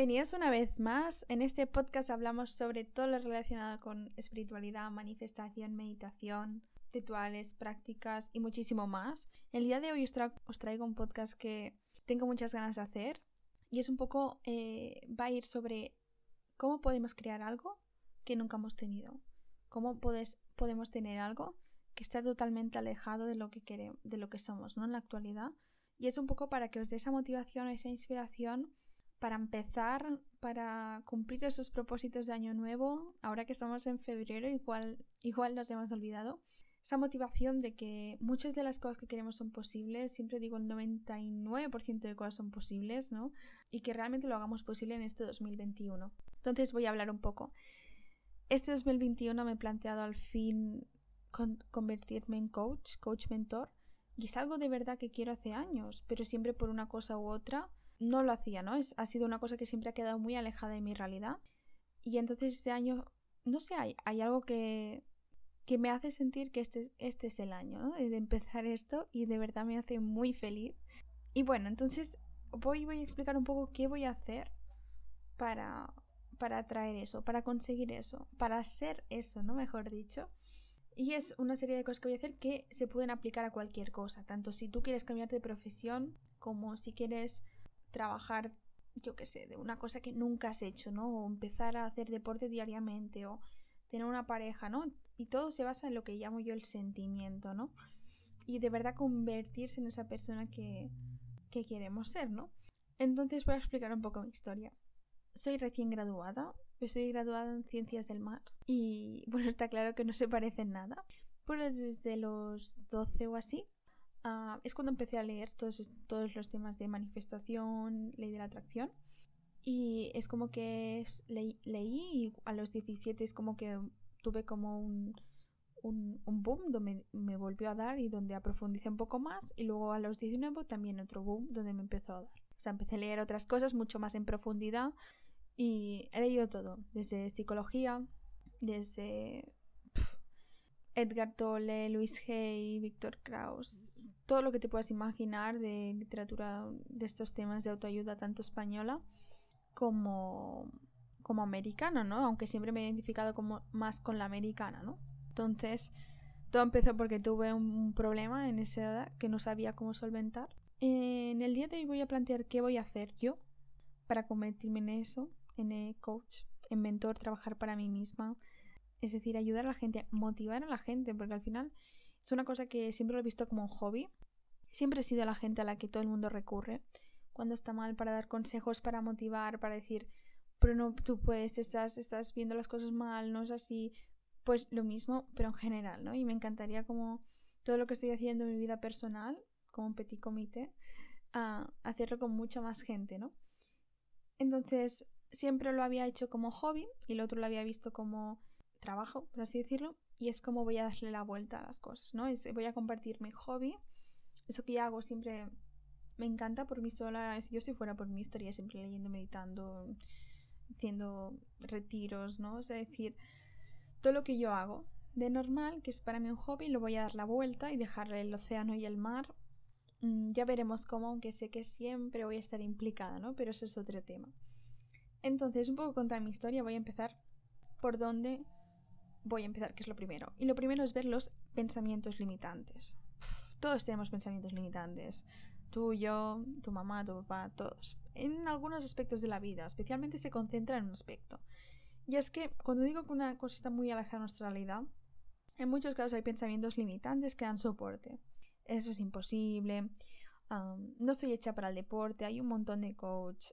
Bienvenidos una vez más. En este podcast hablamos sobre todo lo relacionado con espiritualidad, manifestación, meditación, rituales, prácticas y muchísimo más. El día de hoy os, traigo un podcast que tengo muchas ganas de hacer y es un poco, eh, va a ir sobre cómo podemos crear algo que nunca hemos tenido. Cómo podemos tener algo que está totalmente alejado de lo que queremos, de lo que somos, ¿no? En la actualidad. Y es un poco para que os dé esa motivación, esa inspiración para empezar, para cumplir esos propósitos de año nuevo, ahora que estamos en febrero, igual, igual nos hemos olvidado, esa motivación de que muchas de las cosas que queremos son posibles, siempre digo el 99% de cosas son posibles, ¿no? Y que realmente lo hagamos posible en este 2021. Entonces voy a hablar un poco. Este 2021 me he planteado al fin convertirme en coach, coach mentor, y es algo de verdad que quiero hace años, pero siempre por una cosa u otra no lo hacía, ¿no? Es, ha sido una cosa que siempre ha quedado muy alejada de mi realidad. Y entonces este año, no sé, hay, hay algo que, que me hace sentir que este, este es el año, ¿no? De empezar esto y de verdad me hace muy feliz. Y bueno, entonces voy, voy a explicar un poco qué voy a hacer para, para traer eso, para conseguir eso, para ser eso, ¿no? Mejor dicho. Y es una serie de cosas que voy a hacer que se pueden aplicar a cualquier cosa, tanto si tú quieres cambiarte de profesión como si quieres trabajar, yo qué sé, de una cosa que nunca has hecho, ¿no? O empezar a hacer deporte diariamente o tener una pareja, ¿no? Y todo se basa en lo que llamo yo el sentimiento, ¿no? Y de verdad convertirse en esa persona que, que queremos ser, ¿no? Entonces voy a explicar un poco mi historia. Soy recién graduada, soy graduada en Ciencias del Mar y bueno, está claro que no se parece en nada, pero desde los 12 o así Ah, es cuando empecé a leer todos, todos los temas de manifestación, ley de la atracción. Y es como que leí y a los 17 es como que tuve como un, un, un, boom donde me volvió a dar y donde aprofundicé un poco más. Y luego a los 19 también otro boom donde me empezó a dar. O sea, empecé a leer otras cosas mucho más en profundidad y he leído todo, desde psicología, desde Edgar Tolle, Luis Hay, Víctor Kraus, todo lo que te puedas imaginar de literatura de estos temas de autoayuda, tanto española como, como americana, ¿no? Aunque siempre me he identificado como más con la americana, ¿no? Entonces, todo empezó porque tuve un problema en esa edad que no sabía cómo solventar. En el día de hoy voy a plantear qué voy a hacer yo para convertirme en eso, en coach, en mentor, trabajar para mí misma, es decir, ayudar a la gente, motivar a la gente, porque al final es una cosa que siempre lo he visto como un hobby. Siempre he sido la gente a la que todo el mundo recurre cuando está mal para dar consejos, para motivar, para decir, pero no, tú puedes, estás, estás viendo las cosas mal, no es así. Pues lo mismo, pero en general, ¿no? Y me encantaría como todo lo que estoy haciendo en mi vida personal, como un petit comité, a hacerlo con mucha más gente, ¿no? Entonces, siempre lo había hecho como hobby y el otro lo había visto como trabajo, por así decirlo, y es como voy a darle la vuelta a las cosas, ¿no? Es, voy a compartir mi hobby, eso que hago siempre me encanta por mí sola, yo si fuera por mí estaría siempre leyendo, meditando, haciendo retiros, ¿no? Es decir, todo lo que yo hago de normal, que es para mí un hobby, lo voy a dar la vuelta y dejarle el océano y el mar. Mm, ya veremos cómo, aunque sé que siempre voy a estar implicada, ¿no? Pero eso es otro tema. Entonces, un poco contar mi historia, voy a empezar por dónde voy a empezar, que es lo primero. Y lo primero es ver los pensamientos limitantes. Todos tenemos pensamientos limitantes. Tú, yo, tu mamá, tu papá, todos. En algunos aspectos de la vida, especialmente se concentra en un aspecto. Y es que cuando digo que una cosa está muy alejada de nuestra realidad, en muchos casos hay pensamientos limitantes que dan soporte. Eso es imposible. no estoy hecha para el deporte. Hay un montón de coach.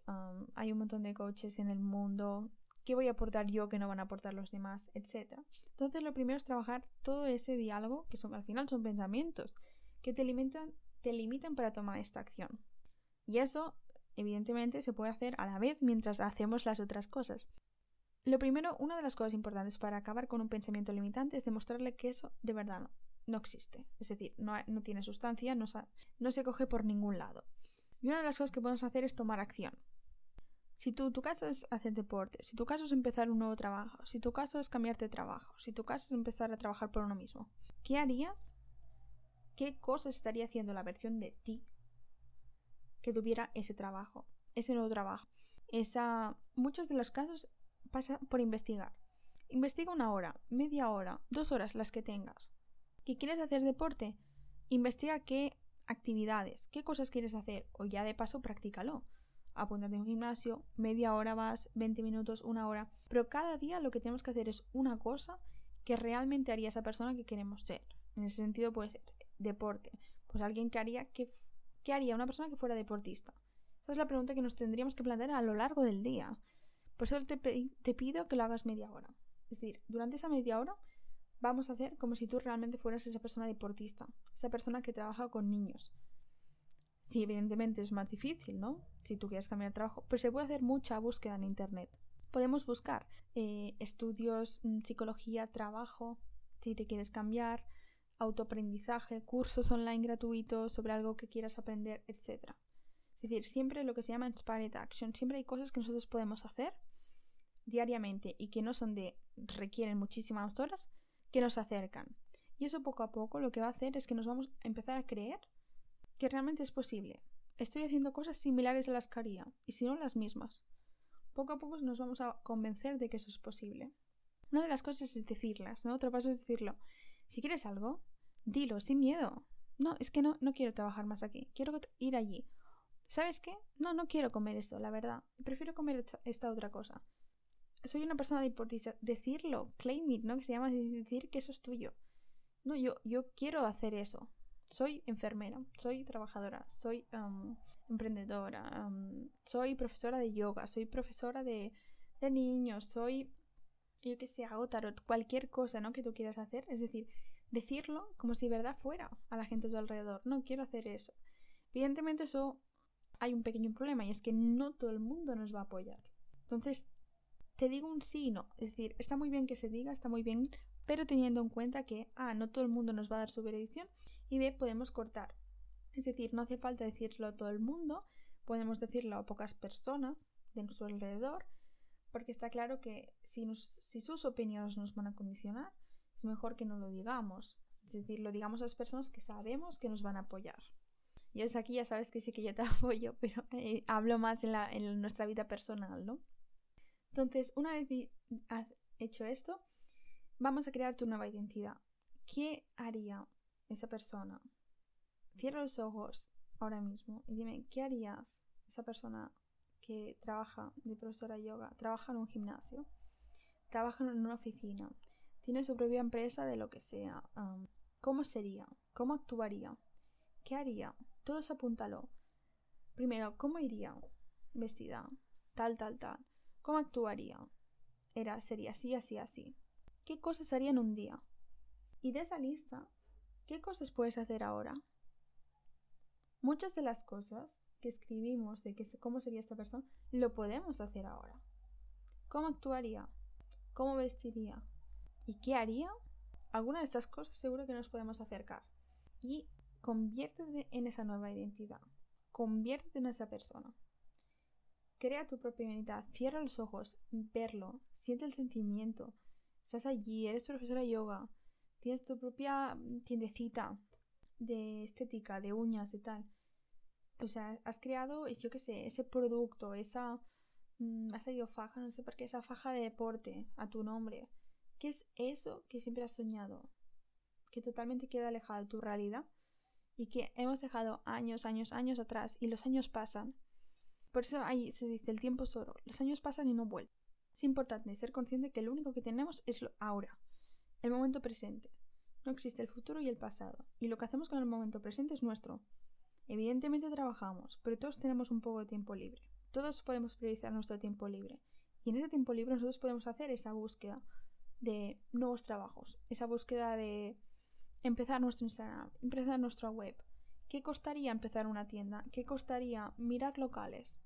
hay un montón de coaches en el mundo. ¿Qué voy a aportar yo que no van a aportar los demás? Etcétera. Entonces lo primero es trabajar todo ese diálogo, que al final son pensamientos, que te limitan, te limitan para tomar esta acción. Y eso, evidentemente, se puede hacer a la vez mientras hacemos las otras cosas. Lo primero, una de las cosas importantes para acabar con un pensamiento limitante es demostrarle que eso de verdad no, existe. Es decir, no, tiene sustancia, no se coge por ningún lado. Y una de las cosas que podemos hacer es tomar acción. Si tu, tu caso es hacer deporte, si tu caso es empezar un nuevo trabajo, si tu caso es cambiarte de trabajo, si tu caso es empezar a trabajar por uno mismo, ¿qué harías? ¿Qué cosas estaría haciendo la versión de ti que tuviera ese trabajo, ese nuevo trabajo? esa... Muchos de los casos pasa por investigar. Investiga una hora, media hora, dos horas, las que tengas. ¿Que quieres hacer deporte? Investiga qué actividades, qué cosas quieres hacer o ya de paso practícalo. Apúntate en un gimnasio, media hora vas, 20 minutos, una hora. Pero cada día lo que tenemos que hacer es una cosa que realmente haría esa persona que queremos ser. En ese sentido puede ser deporte. Pues alguien que haría, ¿qué, qué haría una persona que fuera deportista? Esa es la pregunta que nos tendríamos que plantear a lo largo del día. Por eso te, te pido que lo hagas media hora. Es decir, durante esa media hora vamos a hacer como si tú realmente fueras esa persona deportista, esa persona que trabaja con niños. Sí, evidentemente es más difícil, ¿no? Si tú quieres cambiar de trabajo, pero se puede hacer mucha búsqueda en Internet. Podemos buscar eh, estudios, mm, psicología, trabajo, si te quieres cambiar, autoaprendizaje, cursos online gratuitos sobre algo que quieras aprender, etc. Es decir, siempre lo que se llama Inspired Action, siempre hay cosas que nosotros podemos hacer diariamente y que no son de requieren muchísimas horas, que nos acercan. Y eso poco a poco lo que va a hacer es que nos vamos a empezar a creer que realmente es posible. Estoy haciendo cosas similares a las que haría, y si no las mismas. Poco a poco nos vamos a convencer de que eso es posible. Una de las cosas es decirlas, ¿no? Otro paso es decirlo. Si quieres algo, dilo, sin miedo. No, es que no, no quiero trabajar más aquí, quiero ir allí. ¿Sabes qué? No, no quiero comer eso, la verdad. Prefiero comer esta otra cosa soy una persona deportista, decirlo, claim it, ¿no? Que se llama decir que eso es tuyo. No, yo, yo quiero hacer eso. Soy enfermera, soy trabajadora, soy emprendedora, soy profesora de yoga, soy profesora de, de niños, soy, yo que sé, hago cualquier cosa, ¿no? Que tú quieras hacer. Es decir, decirlo como si verdad fuera a la gente a tu alrededor. No quiero hacer eso. Evidentemente eso hay un pequeño problema y es que no todo el mundo nos va a apoyar. Entonces te digo un sí y no. Es decir, está muy bien que se diga, está muy bien, pero teniendo en cuenta que A, no todo el mundo nos va a dar su bendición y B, podemos cortar. Es decir, no hace falta decirlo a todo el mundo, podemos decirlo a pocas personas de nuestro alrededor, porque está claro que si, si sus opiniones nos van a condicionar, es mejor que no lo digamos. Es decir, lo digamos a las personas que sabemos que nos van a apoyar. Y es aquí ya sabes que sí que yo te apoyo, pero eh, hablo más en, la, en nuestra vida personal, ¿no? Entonces, una vez hecho esto, vamos a crear tu nueva identidad. ¿Qué haría esa persona? Cierra los ojos ahora mismo y dime, ¿qué harías esa persona que trabaja de profesora de yoga, trabaja en un gimnasio, trabaja en una oficina, tiene su propia empresa de lo que sea? ¿Cómo sería? ¿Cómo actuaría? ¿Qué haría? Todo eso apúntalo. Primero, ¿cómo iría vestida? Tal, tal, tal. ¿Cómo actuaría? Era, sería así, así, así. ¿Qué cosas haría en un día? Y de esa lista, ¿qué cosas puedes hacer ahora? Muchas de las cosas que escribimos de que, cómo sería esta persona, lo podemos hacer ahora. ¿Cómo actuaría? ¿Cómo vestiría? ¿Y qué haría? Alguna de estas cosas seguro que nos podemos acercar. Y conviértete en esa nueva identidad. Conviértete en esa persona. Crea tu propia identidad, cierra los ojos, verlo, siente el sentimiento. Estás allí, eres profesora de yoga, tienes tu propia mm, tiendecita de estética, de uñas, y tal. O sea, has creado, yo qué sé, ese producto, esa... Mm, has salido faja, no sé por qué, esa faja de deporte a tu nombre. ¿Qué es eso que siempre has soñado? Que totalmente queda alejado de tu realidad y que hemos dejado años, años, años atrás y los años pasan por eso ahí se dice el tiempo es oro. Los años pasan y no vuelven. Es importante ser consciente que lo único que tenemos es lo ahora, el momento presente. No existe el futuro y el pasado, y lo que hacemos con el momento presente es nuestro. Evidentemente trabajamos, pero todos tenemos un poco de tiempo libre. Todos podemos priorizar nuestro tiempo libre. Y en ese tiempo libre nosotros podemos hacer esa búsqueda de nuevos trabajos, esa búsqueda de empezar nuestro Instagram, empezar nuestra web. ¿Qué costaría empezar una tienda? ¿Qué costaría mirar locales?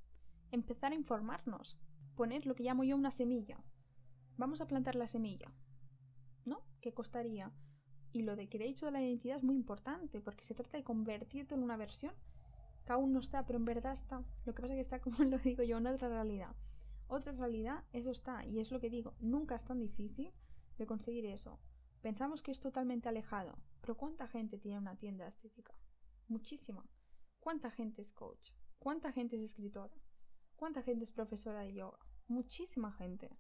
empezar a informarnos, poner lo que llamo yo una semilla. Vamos a plantar la semilla, ¿no? ¿Qué costaría? Y lo de que de hecho de la identidad es muy importante, porque se trata de convertirte en una versión que aún no está, pero en verdad está. Lo que pasa es que está, como lo digo yo, en otra realidad. Otra realidad, eso está, y es lo que digo, nunca es tan difícil de conseguir eso. Pensamos que es totalmente alejado, pero ¿cuánta gente tiene una tienda estética? Muchísima. ¿Cuánta gente es coach? ¿Cuánta gente es escritora? ¿Cuánta gente es profesora de yoga? Muchísima gente.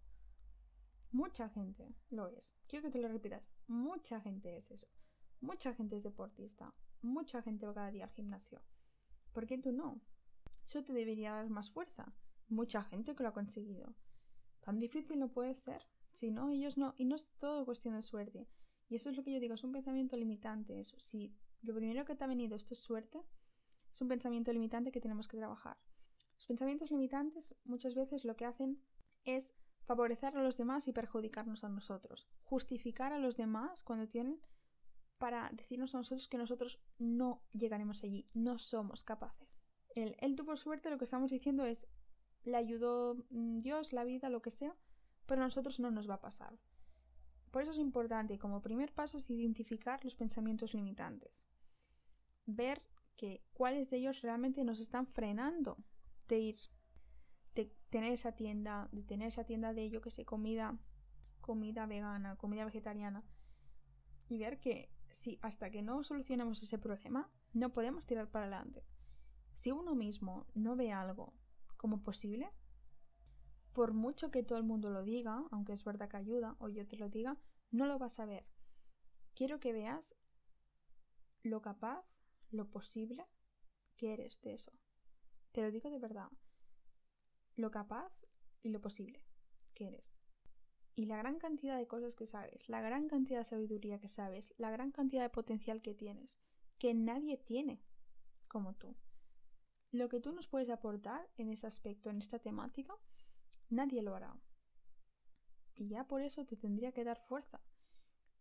Mucha gente lo es. Quiero que te lo repitas. Mucha gente es eso. Mucha gente es deportista. Mucha gente va cada día al gimnasio. ¿Por qué tú no? Eso te debería dar más fuerza. Mucha gente que lo ha conseguido. Tan difícil no puede ser. Si no, ellos no. Y no es todo cuestión de suerte. Y eso es lo que yo digo, es un pensamiento limitante. Eso. Si lo primero que te ha venido esto es suerte, es un pensamiento limitante que tenemos que trabajar. Los pensamientos limitantes muchas veces lo que hacen es favorecer a los demás y perjudicarnos a nosotros. Justificar a los demás cuando tienen para decirnos a nosotros que nosotros no llegaremos allí, no somos capaces. El, tú por suerte lo que estamos diciendo es le ayudó mm, Dios, la vida, lo que sea, pero a nosotros no nos va a pasar. Por eso es importante, como primer paso, es identificar los pensamientos limitantes. Ver que cuáles de ellos realmente nos están frenando de ir, de tener esa tienda, de tener esa tienda de yo que sé, comida, comida vegana, comida vegetariana. Y ver que si hasta que no solucionemos ese problema, no podemos tirar para adelante. Si uno mismo no ve algo como posible, por mucho que todo el mundo lo diga, aunque es verdad que ayuda, o yo te lo diga, no lo vas a ver. Quiero que veas lo capaz, lo posible que eres de eso. Te lo digo de verdad. Lo capaz y lo posible que eres. Y la gran cantidad de cosas que sabes, la gran cantidad de sabiduría que sabes, la gran cantidad de potencial que tienes, que nadie tiene como tú. Lo que tú nos puedes aportar en ese aspecto, en esta temática, nadie lo hará. Y ya por eso te tendría que dar fuerza.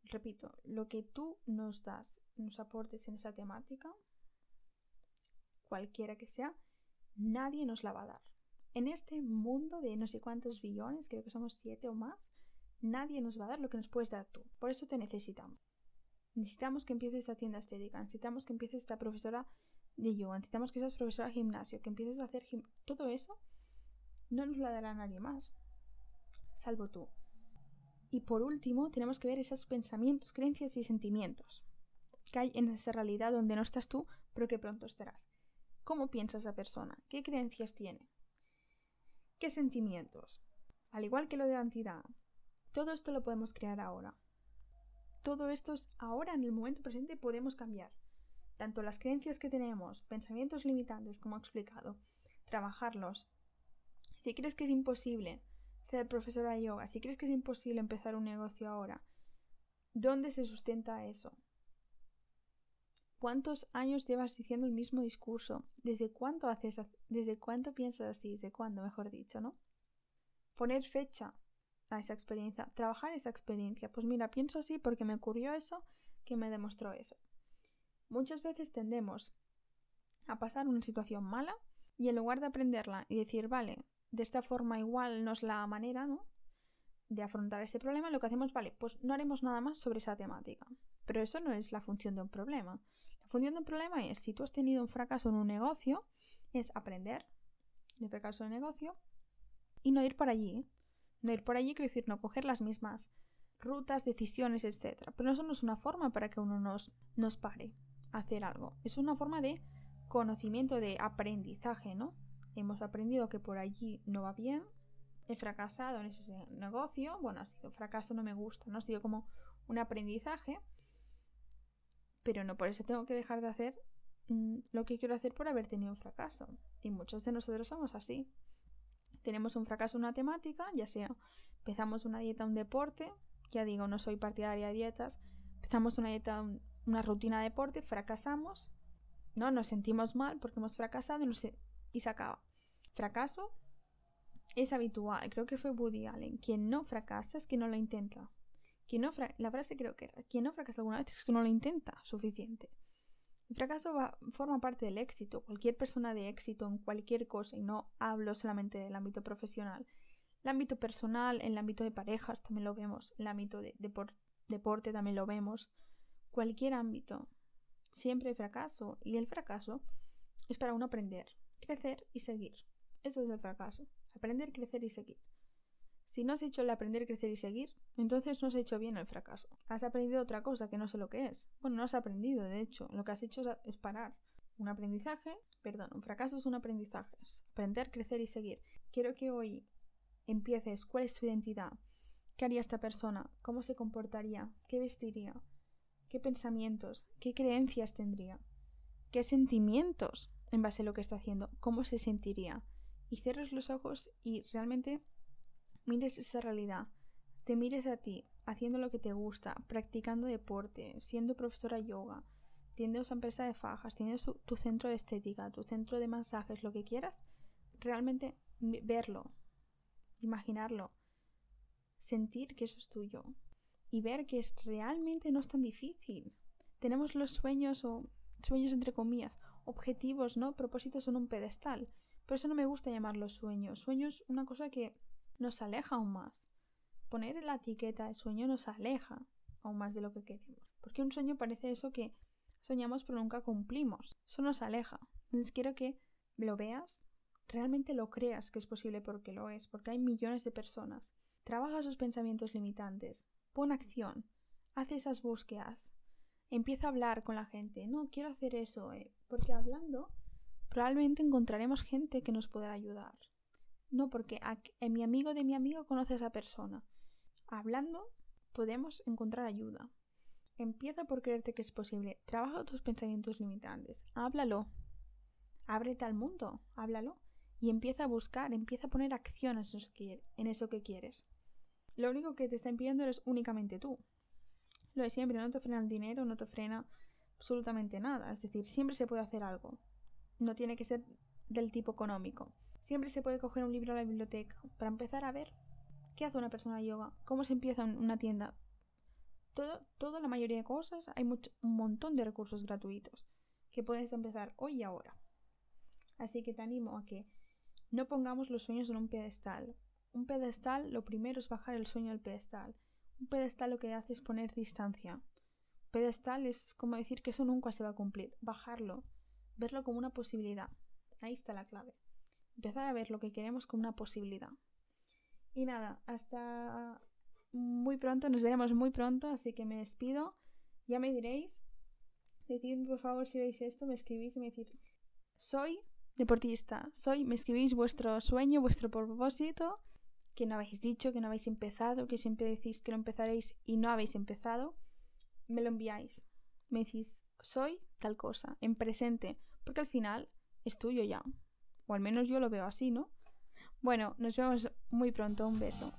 Repito, lo que tú nos das, nos aportes en esa temática, cualquiera que sea, nadie nos la va a dar. En este mundo de no sé cuántos billones, creo que somos siete o más, nadie nos va a dar lo que nos puedes dar tú. Por eso te necesitamos. Necesitamos que empieces a tienda estética, necesitamos que empieces esta profesora de yoga, necesitamos que seas profesora de gimnasio, que empieces a hacer todo eso, no nos la dará nadie más, salvo tú. Y por último, tenemos que ver esos pensamientos, creencias y sentimientos que hay en esa realidad donde no estás tú, pero que pronto estarás. ¿Cómo piensa esa persona? ¿Qué creencias tiene? ¿Qué sentimientos? Al igual que lo de la entidad, todo esto lo podemos crear ahora. Todo esto es ahora, en el momento presente, podemos cambiar. Tanto las creencias que tenemos, pensamientos limitantes, como he explicado, trabajarlos. Si crees que es imposible ser profesora de yoga, si crees que es imposible empezar un negocio ahora, ¿dónde se sustenta eso? ¿Cuántos años llevas diciendo el mismo discurso? ¿Desde cuánto haces, desde cuánto piensas así? ¿Desde cuándo, mejor dicho, no? Poner fecha a esa experiencia, trabajar esa experiencia. Pues mira, pienso así porque me ocurrió eso, que me demostró eso. Muchas veces tendemos a pasar una situación mala y en lugar de aprenderla y decir, vale, de esta forma igual no es la manera, ¿no? De afrontar ese problema, lo que hacemos, vale, pues no haremos nada más sobre esa temática. Pero eso no es la función de un problema. Función del problema es, si tú has tenido un fracaso en un negocio, es aprender de fracaso de negocio y no ir por allí. No ir por allí quiere decir no coger las mismas rutas, decisiones, etc. Pero eso no es una forma para que uno nos, nos pare a hacer algo. Es una forma de conocimiento, de aprendizaje, ¿no? Hemos aprendido que por allí no va bien, he fracasado en ese negocio, bueno, ha sido fracaso, no me gusta, ¿no? Ha sido como un aprendizaje pero no por eso tengo que dejar de hacer mm, lo que quiero hacer por haber tenido un fracaso. Y muchos de nosotros somos así. Tenemos un fracaso en una temática, ya sea empezamos una dieta, un deporte, ya digo, no soy partidaria de dietas, empezamos una dieta, una rutina de deporte, fracasamos, ¿no? Nos sentimos mal porque hemos fracasado y, y se acaba. Fracaso es habitual, creo que fue Woody Allen. Quien no fracasa es quien no lo intenta no la frase creo que era, quien no fracasa alguna vez es que no lo intenta suficiente. El fracaso forma parte del éxito. Cualquier persona de éxito en cualquier cosa, y no hablo solamente del ámbito profesional, el ámbito personal, el ámbito de parejas también lo vemos, el ámbito de deporte también lo vemos, cualquier ámbito, siempre hay fracaso y el fracaso es para uno aprender, crecer y seguir. Eso es el fracaso, aprender, crecer y seguir. Si no has hecho el aprender, crecer y seguir, entonces no has hecho bien el fracaso. Has aprendido otra cosa que no sé lo que es. Bueno, no has aprendido, de hecho. Lo que has hecho es parar. un aprendizaje, perdón, un fracaso es un aprendizaje, aprender, crecer y seguir. Quiero que hoy empieces cuál es tu identidad, qué haría esta persona, cómo se comportaría, qué vestiría, qué pensamientos, qué creencias tendría, qué sentimientos en base a lo que está haciendo, cómo se sentiría. Y cierres los ojos y realmente mires esa realidad, te mires a ti, haciendo lo que te gusta, practicando deporte, siendo profesora yoga, teniendo esa empresa de fajas, teniendo tu centro de estética, tu centro de masajes, lo que quieras, realmente verlo, imaginarlo, sentir que eso es tuyo y ver que es realmente no es tan difícil. Tenemos los sueños o sueños entre comillas, objetivos, ¿no? Propósitos en un pedestal. Por eso no me gusta llamarlos sueños. Sueños una cosa que nos aleja aún más. Poner la etiqueta de sueño nos aleja aún más de lo que queremos. Porque un sueño parece eso que soñamos pero nunca cumplimos. Eso nos aleja. Entonces quiero que lo veas, realmente lo creas que es posible porque lo es, porque hay millones de personas. Trabaja esos pensamientos limitantes, pon acción, haz esas búsquedas, empieza a hablar con la gente. No, quiero hacer eso, eh, porque hablando probablemente encontraremos gente que nos pueda ayudar. No porque mi amigo de mi amigo conoce a esa persona. Hablando podemos encontrar ayuda. Empieza por creerte que es posible. Trabaja tus pensamientos limitantes. Háblalo. Ábrete al mundo. Háblalo. Y empieza a buscar, empieza a poner acción en eso que quieres. Lo único que te está impidiendo eres únicamente tú. Lo de siempre, no te frena el dinero, no te frena absolutamente nada. Es decir, siempre se puede hacer algo. No tiene que ser del tipo económico. Siempre se puede coger un libro a la biblioteca para empezar a ver qué hace una persona de yoga, cómo se empieza una tienda. Todo, toda la mayoría de cosas, hay un montón de recursos gratuitos que puedes empezar hoy y ahora. Así que te animo a que no pongamos los sueños en un pedestal. Un pedestal, lo primero es bajar el sueño del pedestal. Un pedestal lo que hace es poner distancia. Pedestal es como decir que eso nunca se va a cumplir. Bajarlo, verlo como una posibilidad. Ahí está la clave. Empezar a ver lo que queremos como una posibilidad. Y nada, hasta muy pronto, nos veremos muy pronto, así que me despido. Ya me diréis. Decidme por favor si veis esto, me escribís y me decís, soy deportista, soy, me escribís vuestro sueño, vuestro propósito que no habéis dicho, que no habéis empezado, que siempre decís que lo empezaréis y no habéis empezado, me lo enviáis. Me decís, soy tal cosa, en presente, porque al final es tuyo ya. O al menos yo lo veo así, ¿no? Bueno, nos vemos muy pronto. Un beso.